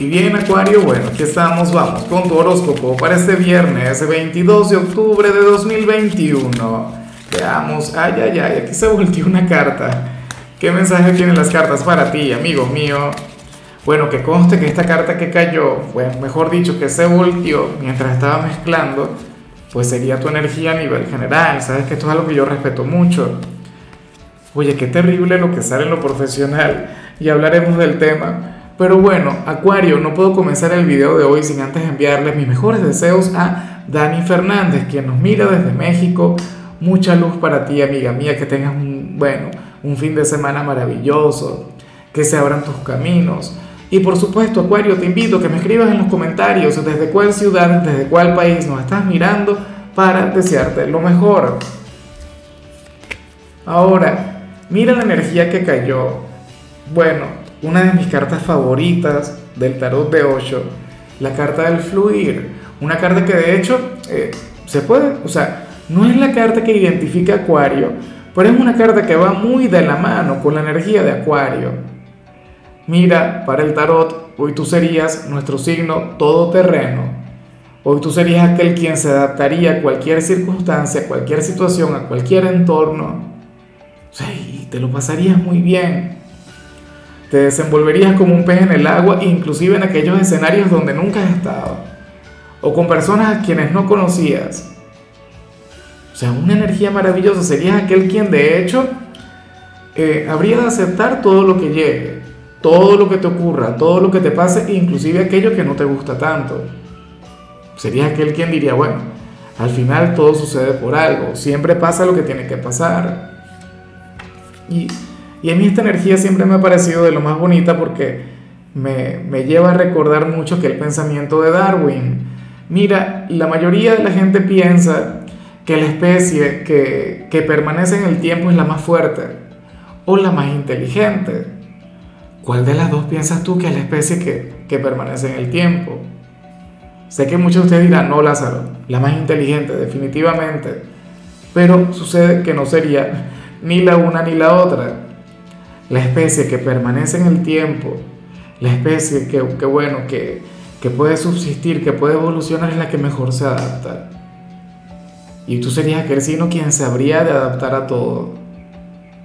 Y bien, Acuario, bueno, aquí estamos, vamos con tu horóscopo para este viernes 22 de octubre de 2021. Veamos, ay, ay, ay, aquí se volteó una carta. ¿Qué mensaje tienen las cartas para ti, amigo mío? Bueno, que conste que esta carta que cayó, pues mejor dicho, que se volteó mientras estaba mezclando, pues sería tu energía a nivel general. Sabes que esto es algo que yo respeto mucho. Oye, qué terrible lo que sale en lo profesional. Y hablaremos del tema. Pero bueno, Acuario, no puedo comenzar el video de hoy sin antes enviarle mis mejores deseos a Dani Fernández, quien nos mira desde México. Mucha luz para ti, amiga mía, que tengas un, bueno, un fin de semana maravilloso, que se abran tus caminos. Y por supuesto, Acuario, te invito a que me escribas en los comentarios desde cuál ciudad, desde cuál país nos estás mirando para desearte lo mejor. Ahora, mira la energía que cayó. Bueno, una de mis cartas favoritas del tarot de 8, la carta del fluir. Una carta que de hecho eh, se puede, o sea, no es la carta que identifica Acuario, pero es una carta que va muy de la mano con la energía de Acuario. Mira, para el tarot, hoy tú serías nuestro signo todoterreno. Hoy tú serías aquel quien se adaptaría a cualquier circunstancia, a cualquier situación, a cualquier entorno. O sea, y te lo pasarías muy bien te desenvolverías como un pez en el agua, inclusive en aquellos escenarios donde nunca has estado, o con personas a quienes no conocías. O sea, una energía maravillosa. Serías aquel quien de hecho eh, habría de aceptar todo lo que llegue, todo lo que te ocurra, todo lo que te pase, inclusive aquello que no te gusta tanto. Serías aquel quien diría, bueno, al final todo sucede por algo, siempre pasa lo que tiene que pasar. Y y a mí esta energía siempre me ha parecido de lo más bonita porque me, me lleva a recordar mucho aquel pensamiento de Darwin. Mira, la mayoría de la gente piensa que la especie que, que permanece en el tiempo es la más fuerte o la más inteligente. ¿Cuál de las dos piensas tú que es la especie que, que permanece en el tiempo? Sé que muchos de ustedes dirán, no, Lázaro, la más inteligente, definitivamente. Pero sucede que no sería ni la una ni la otra la especie que permanece en el tiempo, la especie que, bueno, que, que puede subsistir, que puede evolucionar, es la que mejor se adapta. Y tú serías aquel signo quien se habría de adaptar a todo.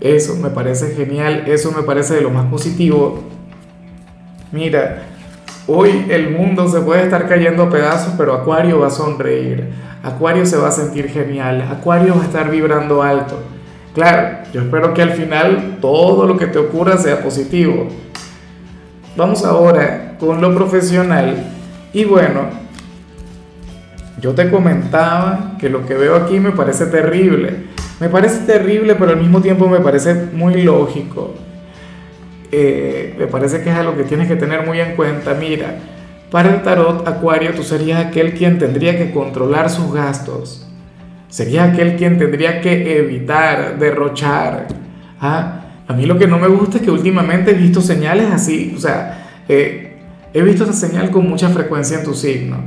Eso me parece genial, eso me parece de lo más positivo. Mira, hoy el mundo se puede estar cayendo a pedazos, pero Acuario va a sonreír. Acuario se va a sentir genial. Acuario va a estar vibrando alto. Claro, yo espero que al final todo lo que te ocurra sea positivo. Vamos ahora con lo profesional. Y bueno, yo te comentaba que lo que veo aquí me parece terrible. Me parece terrible, pero al mismo tiempo me parece muy lógico. Eh, me parece que es algo que tienes que tener muy en cuenta. Mira, para el tarot Acuario tú serías aquel quien tendría que controlar sus gastos sería aquel quien tendría que evitar derrochar. ¿ah? A mí lo que no me gusta es que últimamente he visto señales así, o sea, eh, he visto esa señal con mucha frecuencia en tu signo.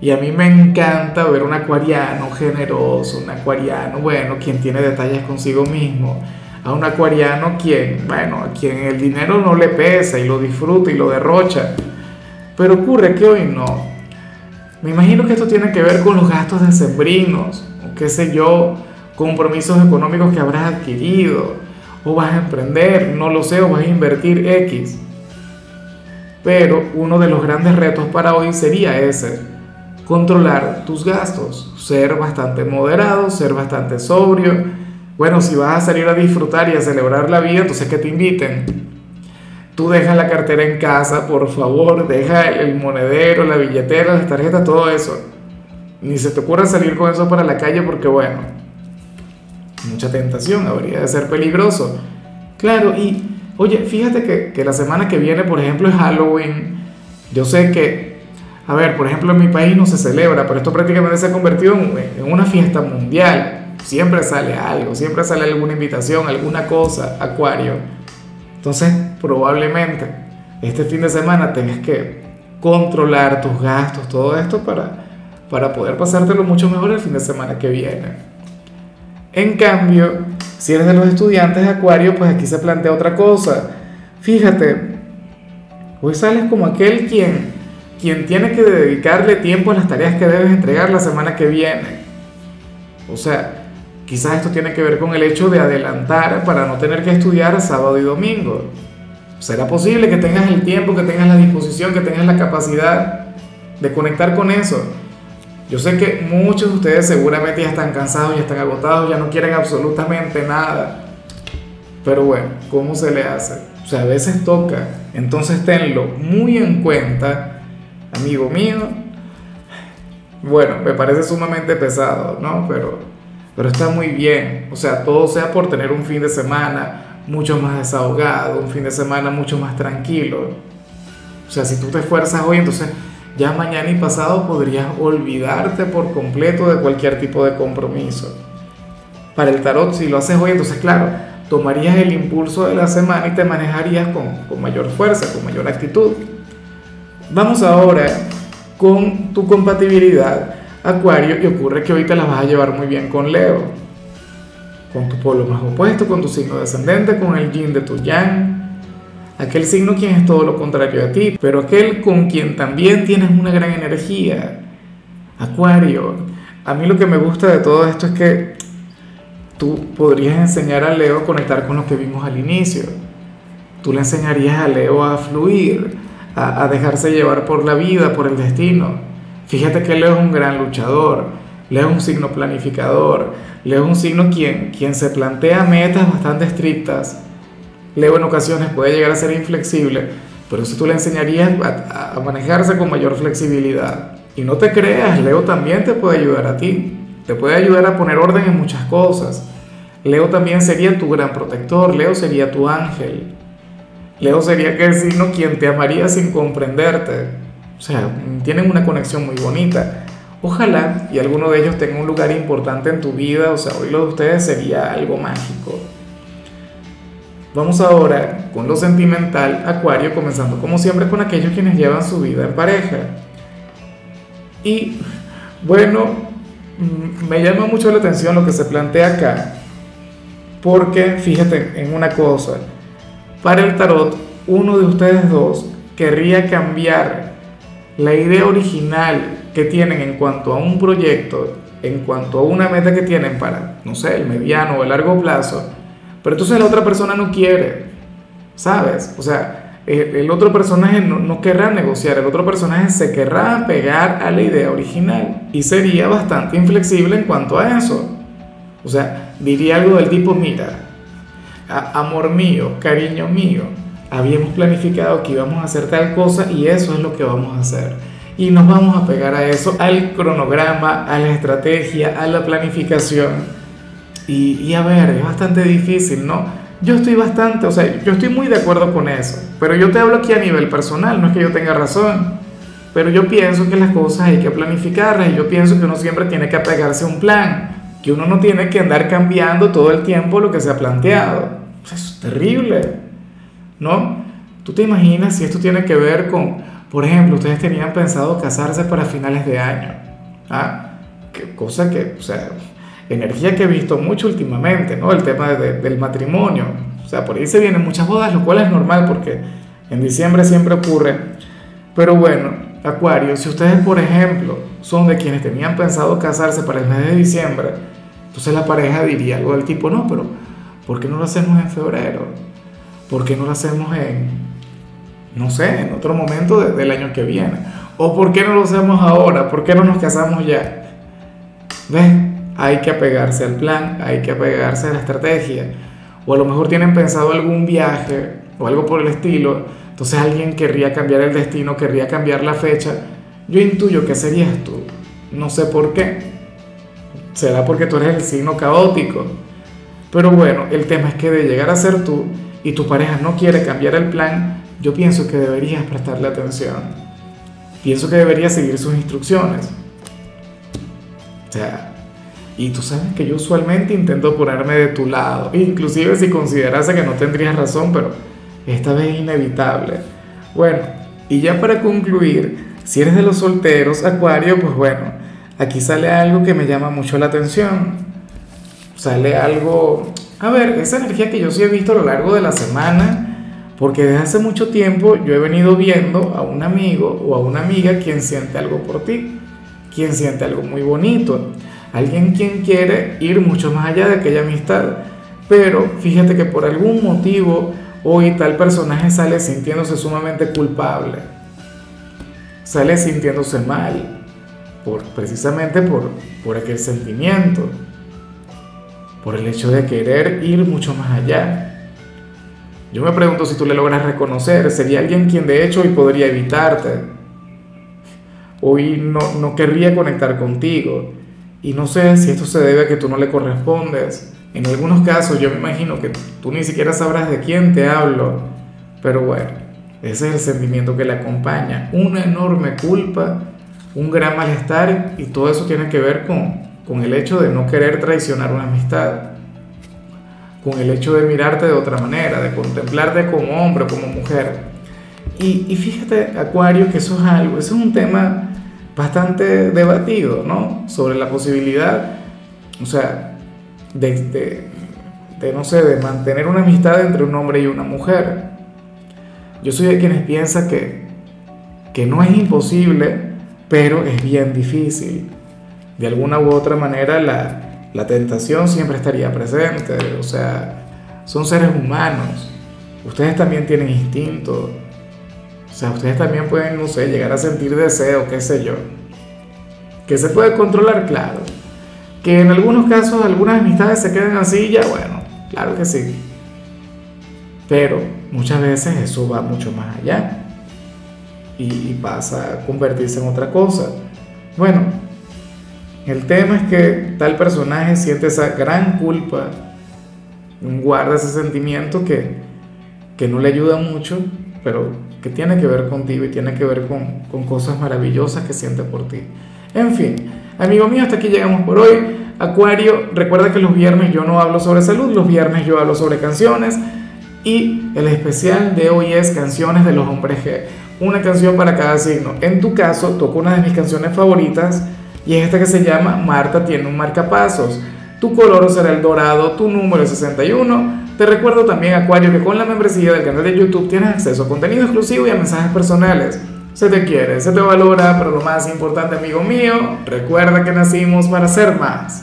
Y a mí me encanta ver un acuariano generoso, un acuariano, bueno, quien tiene detalles consigo mismo. A un acuariano quien, bueno, a quien el dinero no le pesa y lo disfruta y lo derrocha. Pero ocurre que hoy no. Me imagino que esto tiene que ver con los gastos de sembrinos, o qué sé yo, compromisos económicos que habrás adquirido, o vas a emprender, no lo sé, o vas a invertir X. Pero uno de los grandes retos para hoy sería ese, controlar tus gastos, ser bastante moderado, ser bastante sobrio. Bueno, si vas a salir a disfrutar y a celebrar la vida, entonces que te inviten Tú dejas la cartera en casa, por favor, deja el monedero, la billetera, las tarjetas, todo eso. Ni se te ocurra salir con eso para la calle porque, bueno, mucha tentación, habría de ser peligroso. Claro, y oye, fíjate que, que la semana que viene, por ejemplo, es Halloween. Yo sé que, a ver, por ejemplo, en mi país no se celebra, pero esto prácticamente se ha convertido en, en una fiesta mundial. Siempre sale algo, siempre sale alguna invitación, alguna cosa, acuario. Entonces, probablemente este fin de semana tengas que controlar tus gastos, todo esto para, para poder pasártelo mucho mejor el fin de semana que viene. En cambio, si eres de los estudiantes de Acuario, pues aquí se plantea otra cosa. Fíjate, Hoy sales como aquel quien, quien tiene que dedicarle tiempo a las tareas que debes entregar la semana que viene. O sea, quizás esto tiene que ver con el hecho de adelantar para no tener que estudiar sábado y domingo. ¿Será posible que tengas el tiempo, que tengas la disposición, que tengas la capacidad de conectar con eso? Yo sé que muchos de ustedes seguramente ya están cansados, ya están agotados, ya no quieren absolutamente nada. Pero bueno, ¿cómo se le hace? O sea, a veces toca. Entonces tenlo muy en cuenta, amigo mío. Bueno, me parece sumamente pesado, ¿no? Pero, pero está muy bien. O sea, todo sea por tener un fin de semana mucho más desahogado, un fin de semana mucho más tranquilo. O sea, si tú te esfuerzas hoy, entonces ya mañana y pasado podrías olvidarte por completo de cualquier tipo de compromiso. Para el tarot, si lo haces hoy, entonces claro, tomarías el impulso de la semana y te manejarías con, mayor fuerza, con mayor actitud. Vamos ahora con tu compatibilidad, Acuario, y ocurre que hoy te la vas a llevar muy bien con Leo, con tu polo más opuesto, con tu signo descendente, con el yin de tu yang, aquel signo quien es todo lo contrario a ti, pero aquel con quien también tienes una gran energía. Acuario, a mí lo que me gusta de todo esto es que tú podrías enseñar a Leo a conectar con lo que vimos al inicio. Tú le enseñarías a Leo a fluir, a, dejarse llevar por la vida, por el destino. Fíjate que Leo es un gran luchador, Leo es un signo planificador, Leo es un signo quien, quien se plantea metas bastante estrictas. Leo en ocasiones puede llegar a ser inflexible, pero si tú le enseñarías a, a manejarse con mayor flexibilidad. Y no te creas, Leo también te puede ayudar a ti te puede ayudar a poner orden en muchas cosas. Leo también sería tu gran protector, Leo sería tu ángel. Leo sería aquel signo quien te amaría sin comprenderte. O sea, tienen una conexión muy bonita. Ojalá y alguno de ellos tenga un lugar importante en tu vida, o sea, hoy lo de ustedes sería algo mágico. Vamos ahora con lo sentimental, Acuario, comenzando como siempre con aquellos quienes llevan su vida en pareja. Y bueno, Mm, me llama mucho la atención lo que se plantea acá, porque fíjate en una cosa, para el tarot, uno de ustedes dos querría cambiar la idea original que tienen en cuanto a un proyecto, en cuanto a una meta que tienen para, no sé, el mediano o el largo plazo, pero entonces la otra persona no quiere, ¿sabes? O sea, el, otro personaje no, querrá negociar, el otro personaje se querrá pegar a la idea original y sería bastante inflexible en cuanto a eso. O sea, diría algo del tipo, mira, amor mío, cariño mío, habíamos planificado que íbamos a hacer tal cosa y eso es lo que vamos a hacer. Y nos vamos a pegar a eso, al cronograma, a la estrategia, a la planificación. Y, y a ver, es bastante difícil, ¿no? Yo estoy bastante, o sea, yo estoy muy de acuerdo con eso, pero yo te hablo aquí a nivel personal, no es que yo tenga razón, pero yo pienso que las cosas hay que planificarlas y yo pienso que uno siempre tiene que apegarse a un plan, que uno no tiene que andar cambiando todo el tiempo lo que se ha planteado. eso es terrible, ¿no? Tú te imaginas si esto tiene que ver con, por ejemplo, ustedes tenían pensado casarse para finales de año, ¿ah? Qué cosa que, o sea, energía que he visto mucho últimamente, ¿no? El tema del matrimonio. O sea, por ahí se vienen muchas bodas, lo cual es normal porque en diciembre siempre ocurre. Pero bueno, Acuario, si ustedes, por ejemplo, son de quienes tenían pensado casarse para el mes de diciembre, entonces la pareja diría algo del tipo, no, pero ¿por qué no lo hacemos en febrero? ¿Por qué no lo hacemos en, no sé, en otro momento del año que viene? ¿O por qué no lo hacemos ahora? ¿Por qué no nos casamos ya? ¿Ves? hay que apegarse al plan, hay que apegarse a la estrategia. O a lo mejor tienen pensado algún viaje o algo por el estilo, entonces alguien querría cambiar el destino, querría cambiar la fecha. Yo intuyo que serías tú, no sé por qué. Será porque tú eres el signo caótico. Pero bueno, el tema es que de llegar a ser tú y tu pareja no quiere cambiar el plan, yo pienso que deberías prestarle atención. Pienso que deberías seguir sus instrucciones. O sea, y tú sabes que yo usualmente intento ponerme de tu lado, inclusive si considerase que no tendrías razón, pero esta vez es inevitable. Bueno, y ya para concluir, si eres de los solteros, Acuario, pues bueno, aquí sale algo que me llama mucho la atención. Sale algo, a ver, esa energía que yo sí he visto a lo largo de la semana, Porque desde hace mucho tiempo yo he venido viendo a un amigo o a una amiga quien siente algo por ti, quien siente algo muy bonito, alguien quien quiere ir mucho más allá de aquella amistad. Pero fíjate que por algún motivo hoy tal personaje sale sintiéndose sumamente culpable, sale sintiéndose mal, por, precisamente por, por aquel sentimiento, por el hecho de querer ir mucho más allá. Yo me pregunto si tú le logras reconocer, sería alguien quien de hecho hoy podría evitarte, hoy no, no querría conectar contigo, y no sé si esto se debe a que tú no le correspondes. En algunos casos yo me imagino que tú ni siquiera sabrás de quién te hablo, pero bueno, ese es el sentimiento que le acompaña, una enorme culpa, un gran malestar y todo eso tiene que ver con, con el hecho de no querer traicionar una amistad con el hecho de mirarte de otra manera, de contemplarte como hombre, como mujer. Y, fíjate, Acuario, que eso es algo, eso es un tema bastante debatido, ¿no? Sobre la posibilidad, o sea, de, de, no sé, de mantener una amistad entre un hombre y una mujer. Yo soy de quienes piensan que, que no es imposible, pero es bien difícil. De alguna u otra manera la, la tentación siempre estaría presente, o sea, son seres humanos, ustedes también tienen instinto, o sea, ustedes también pueden, no sé, llegar a sentir deseo, qué sé yo, que se puede controlar, claro, que en algunos casos algunas amistades se quedan así, ya bueno, claro que sí, pero muchas veces eso va mucho más allá y, pasa a convertirse en otra cosa. Bueno, el tema es que tal personaje siente esa gran culpa, guarda ese sentimiento que, que no le ayuda mucho, pero que tiene que ver contigo y tiene que ver con, con cosas maravillosas que siente por ti. En fin, amigo mío, hasta aquí llegamos por hoy. Acuario, recuerda que los viernes yo no hablo sobre salud, los viernes yo hablo sobre canciones y el especial de hoy es canciones de los hombres G. Una canción para cada signo. En tu caso, toco una de mis canciones favoritas y es esta que se llama Marta tiene un marcapasos. Tu color será el dorado, tu número es 61. Te recuerdo también, Acuario, que con la membresía del canal de YouTube tienes acceso a contenido exclusivo y a mensajes personales. Se te quiere, se te valora, pero lo más importante, amigo mío, recuerda que nacimos para ser más.